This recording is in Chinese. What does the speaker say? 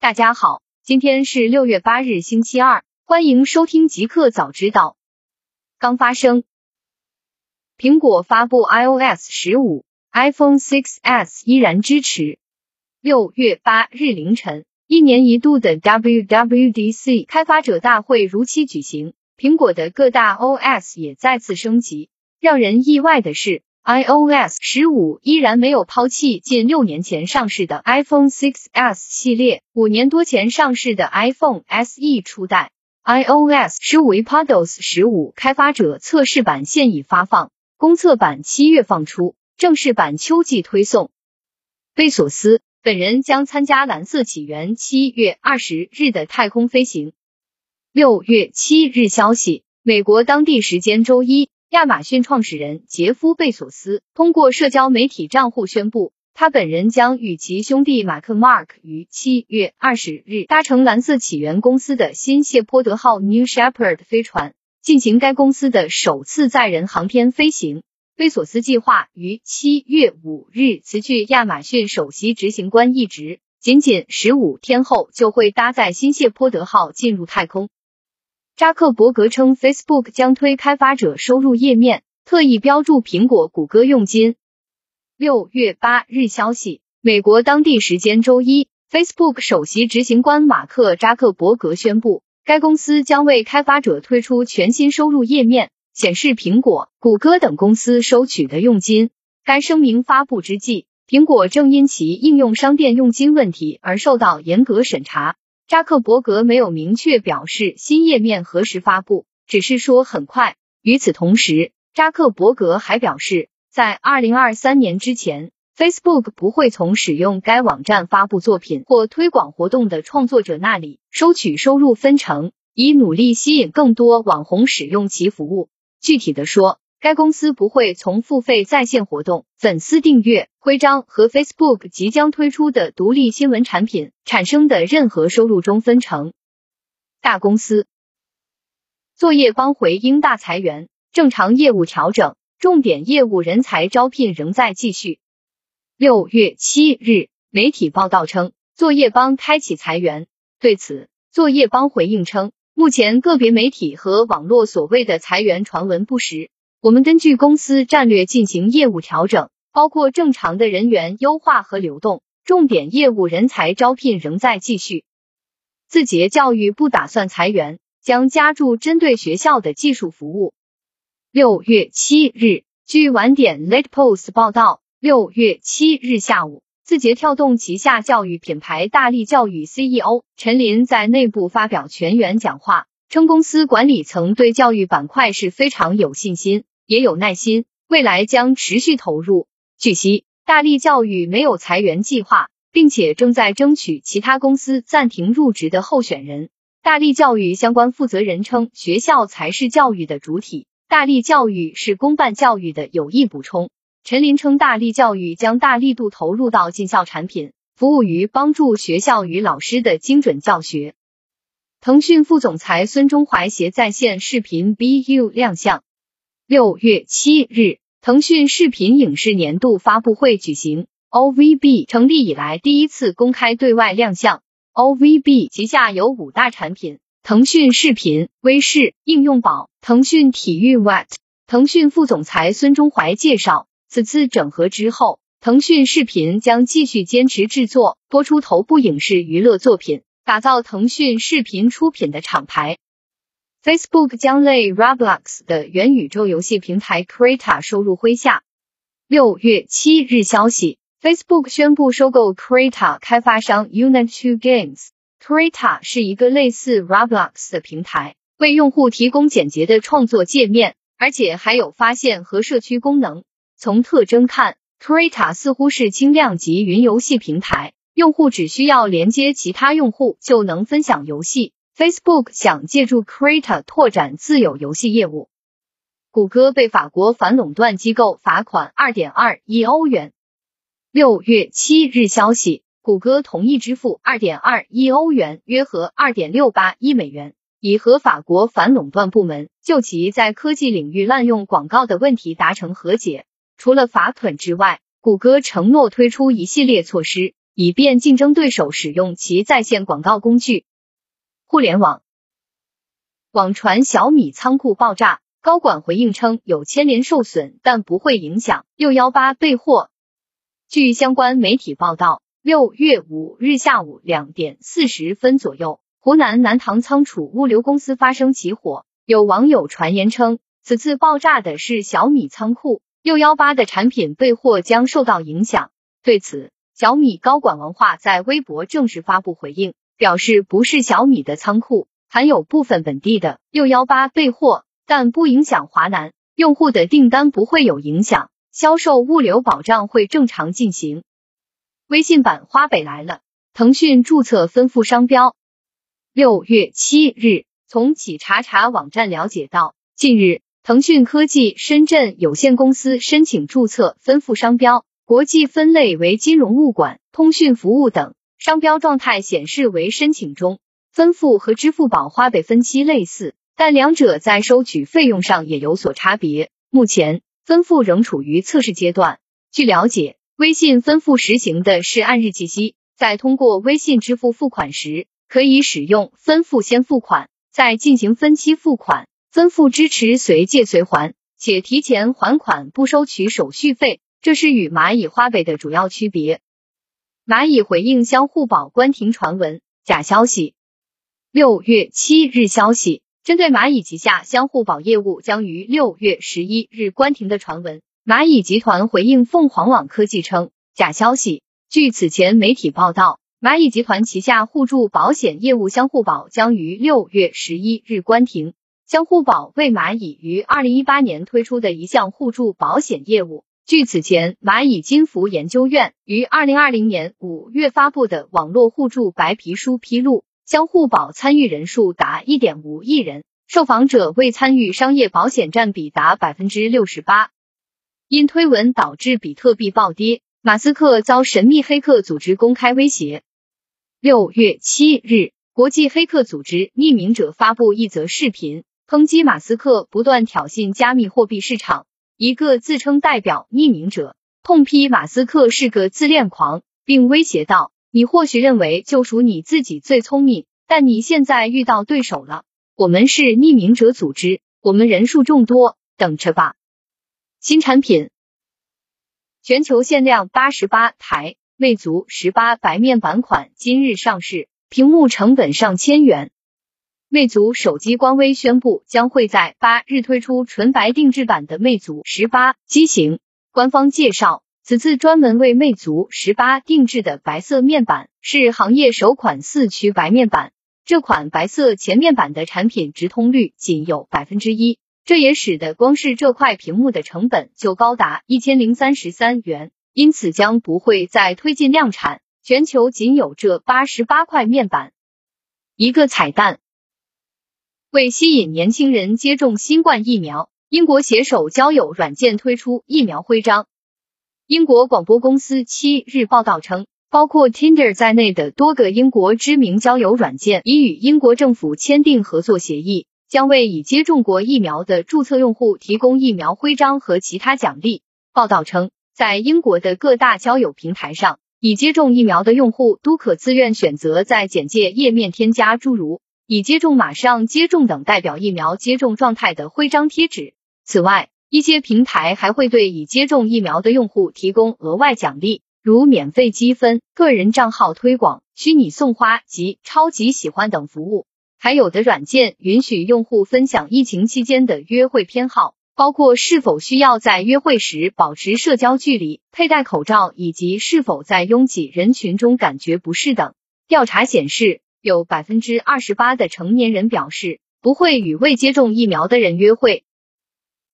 大家好，今天是六月八日，星期二，欢迎收听极客早知道。刚发生，苹果发布 iOS 十五，iPhone 6s 依然支持。六月八日凌晨，一年一度的 WWDC 开发者大会如期举行，苹果的各大 OS 也再次升级。让人意外的是。iOS 十五依然没有抛弃近六年前上市的 iPhone 6s 系列，五年多前上市的 iPhone SE 初代。iOS 十五 iPadOS 十五开发者测试版现已发放，公测版七月放出，正式版秋季推送。贝索斯本人将参加蓝色起源七月二十日的太空飞行。六月七日消息，美国当地时间周一。亚马逊创始人杰夫·贝索斯通过社交媒体账户宣布，他本人将与其兄弟马克 （Mark） 于七月二十日搭乘蓝色起源公司的新谢泼德号 （New Shepard） 飞船，进行该公司的首次载人航天飞行。贝索斯计划于七月五日辞去亚马逊首席执行官一职，仅仅十五天后就会搭载新谢泼德号进入太空。扎克伯格称，Facebook 将推开发者收入页面，特意标注苹果、谷歌佣金。六月八日消息，美国当地时间周一，Facebook 首席执行官马克扎克伯格宣布，该公司将为开发者推出全新收入页面，显示苹果、谷歌等公司收取的佣金。该声明发布之际，苹果正因其应用商店佣金问题而受到严格审查。扎克伯格没有明确表示新页面何时发布，只是说很快。与此同时，扎克伯格还表示，在二零二三年之前，Facebook 不会从使用该网站发布作品或推广活动的创作者那里收取收入分成，以努力吸引更多网红使用其服务。具体的说，该公司不会从付费在线活动、粉丝订阅、徽章和 Facebook 即将推出的独立新闻产品产生的任何收入中分成。大公司作业帮回应大裁员，正常业务调整，重点业务人才招聘仍在继续。六月七日，媒体报道称，作业帮开启裁员。对此，作业帮回应称，目前个别媒体和网络所谓的裁员传闻不实。我们根据公司战略进行业务调整，包括正常的人员优化和流动，重点业务人才招聘仍在继续。字节教育不打算裁员，将加注针对学校的技术服务。六月七日，据晚点 Late Post 报道，六月七日下午，字节跳动旗下教育品牌大力教育 CEO 陈林在内部发表全员讲话。称公司管理层对教育板块是非常有信心，也有耐心，未来将持续投入。据悉，大力教育没有裁员计划，并且正在争取其他公司暂停入职的候选人。大力教育相关负责人称，学校才是教育的主体，大力教育是公办教育的有益补充。陈林称，大力教育将大力度投入到进校产品，服务于帮助学校与老师的精准教学。腾讯副总裁孙中怀携在线视频 BU 亮相。六月七日，腾讯视频影视年度发布会举行，OVB 成立以来第一次公开对外亮相。OVB 旗下有五大产品：腾讯视频、微视、应用宝、腾讯体育 Wat。腾讯副总裁孙中怀介绍，此次整合之后，腾讯视频将继续坚持制作、播出头部影视娱乐作品。打造腾讯视频出品的厂牌，Facebook 将类 Roblox 的元宇宙游戏平台 Creta 收入麾下。六月七日消息，Facebook 宣布收购 Creta 开发商 Unit Two Games。Creta 是一个类似 Roblox 的平台，为用户提供简洁的创作界面，而且还有发现和社区功能。从特征看，Creta 似乎是轻量级云游戏平台。用户只需要连接其他用户就能分享游戏。Facebook 想借助 Creta 拓展自有游戏业务。谷歌被法国反垄断机构罚款二点二亿欧元。六月七日消息，谷歌同意支付二点二亿欧元，约合二点六八亿美元，以和法国反垄断部门就其在科技领域滥用广告的问题达成和解。除了罚款之外，谷歌承诺推出一系列措施。以便竞争对手使用其在线广告工具。互联网网传小米仓库爆炸，高管回应称有牵连受损，但不会影响六幺八备货。据相关媒体报道，六月五日下午两点四十分左右，湖南南塘仓储物流公司发生起火。有网友传言称，此次爆炸的是小米仓库，六幺八的产品备货将受到影响。对此，小米高管文化在微博正式发布回应，表示不是小米的仓库，含有部分本地的六幺八备货，但不影响华南用户的订单，不会有影响。销售物流保障会正常进行。微信版花呗来了，腾讯注册分付商标。六月七日，从企查查网站了解到，近日腾讯科技深圳有限公司申请注册分付商标，国际分类为金融物管、通讯服务等，商标状态显示为申请中。分付和支付宝花呗分期类似，但两者在收取费用上也有所差别。目前。分付仍处于测试阶段。据了解，微信分付实行的是按日计息，在通过微信支付付款时，可以使用分付先付款，再进行分期付款。分付支持随借随还，且提前还款不收取手续费，这是与蚂蚁花呗的主要区别。蚂蚁回应相互保关停传闻假消息。六月七日消息。针对蚂蚁旗下相互保业务将于六月十一日关停的传闻，蚂蚁集团回应凤凰网科技称假消息。据此前媒体报道，蚂蚁集团旗下互助保险业务相互保将于六月十一日关停。相互保为蚂蚁于二零一八年推出的一项互助保险业务。据此前蚂蚁金服研究院于二零二零年五月发布的网络互助白皮书披露。相互保参与人数达一点五亿人，受访者未参与商业保险占比达百分之六十八。因推文导致比特币暴跌，马斯克遭神秘黑客组织公开威胁。六月七日，国际黑客组织匿名者发布一则视频，抨击马斯克不断挑衅加密货币市场。一个自称代表匿名者痛批马斯克是个自恋狂，并威胁道。你或许认为就属你自己最聪明，但你现在遇到对手了。我们是匿名者组织，我们人数众多，等着吧。新产品，全球限量八十八台魅族十八白面板款今日上市，屏幕成本上千元。魅族手机官微宣布，将会在八日推出纯白定制版的魅族十八机型。官方介绍。此次专门为魅族十八定制的白色面板是行业首款四驱白面板。这款白色前面板的产品直通率仅有百分之一，这也使得光是这块屏幕的成本就高达一千零三十三元，因此将不会再推进量产。全球仅有这八十八块面板。一个彩蛋，为吸引年轻人接种新冠疫苗，英国携手交友软件推出疫苗徽章。英国广播公司七日报道称，包括 Tinder 在内的多个英国知名交友软件已与英国政府签订合作协议，将为已接种过疫苗的注册用户提供疫苗徽章和其他奖励。报道称，在英国的各大交友平台上，已接种疫苗的用户都可自愿选择在简介页面添加诸如“已接种”“马上接种”等代表疫苗接种状态的徽章贴纸。此外，一些平台还会对已接种疫苗的用户提供额外奖励，如免费积分、个人账号推广、虚拟送花及超级喜欢等服务。还有的软件允许用户分享疫情期间的约会偏好，包括是否需要在约会时保持社交距离、佩戴口罩，以及是否在拥挤人群中感觉不适等。调查显示，有百分之二十八的成年人表示不会与未接种疫苗的人约会。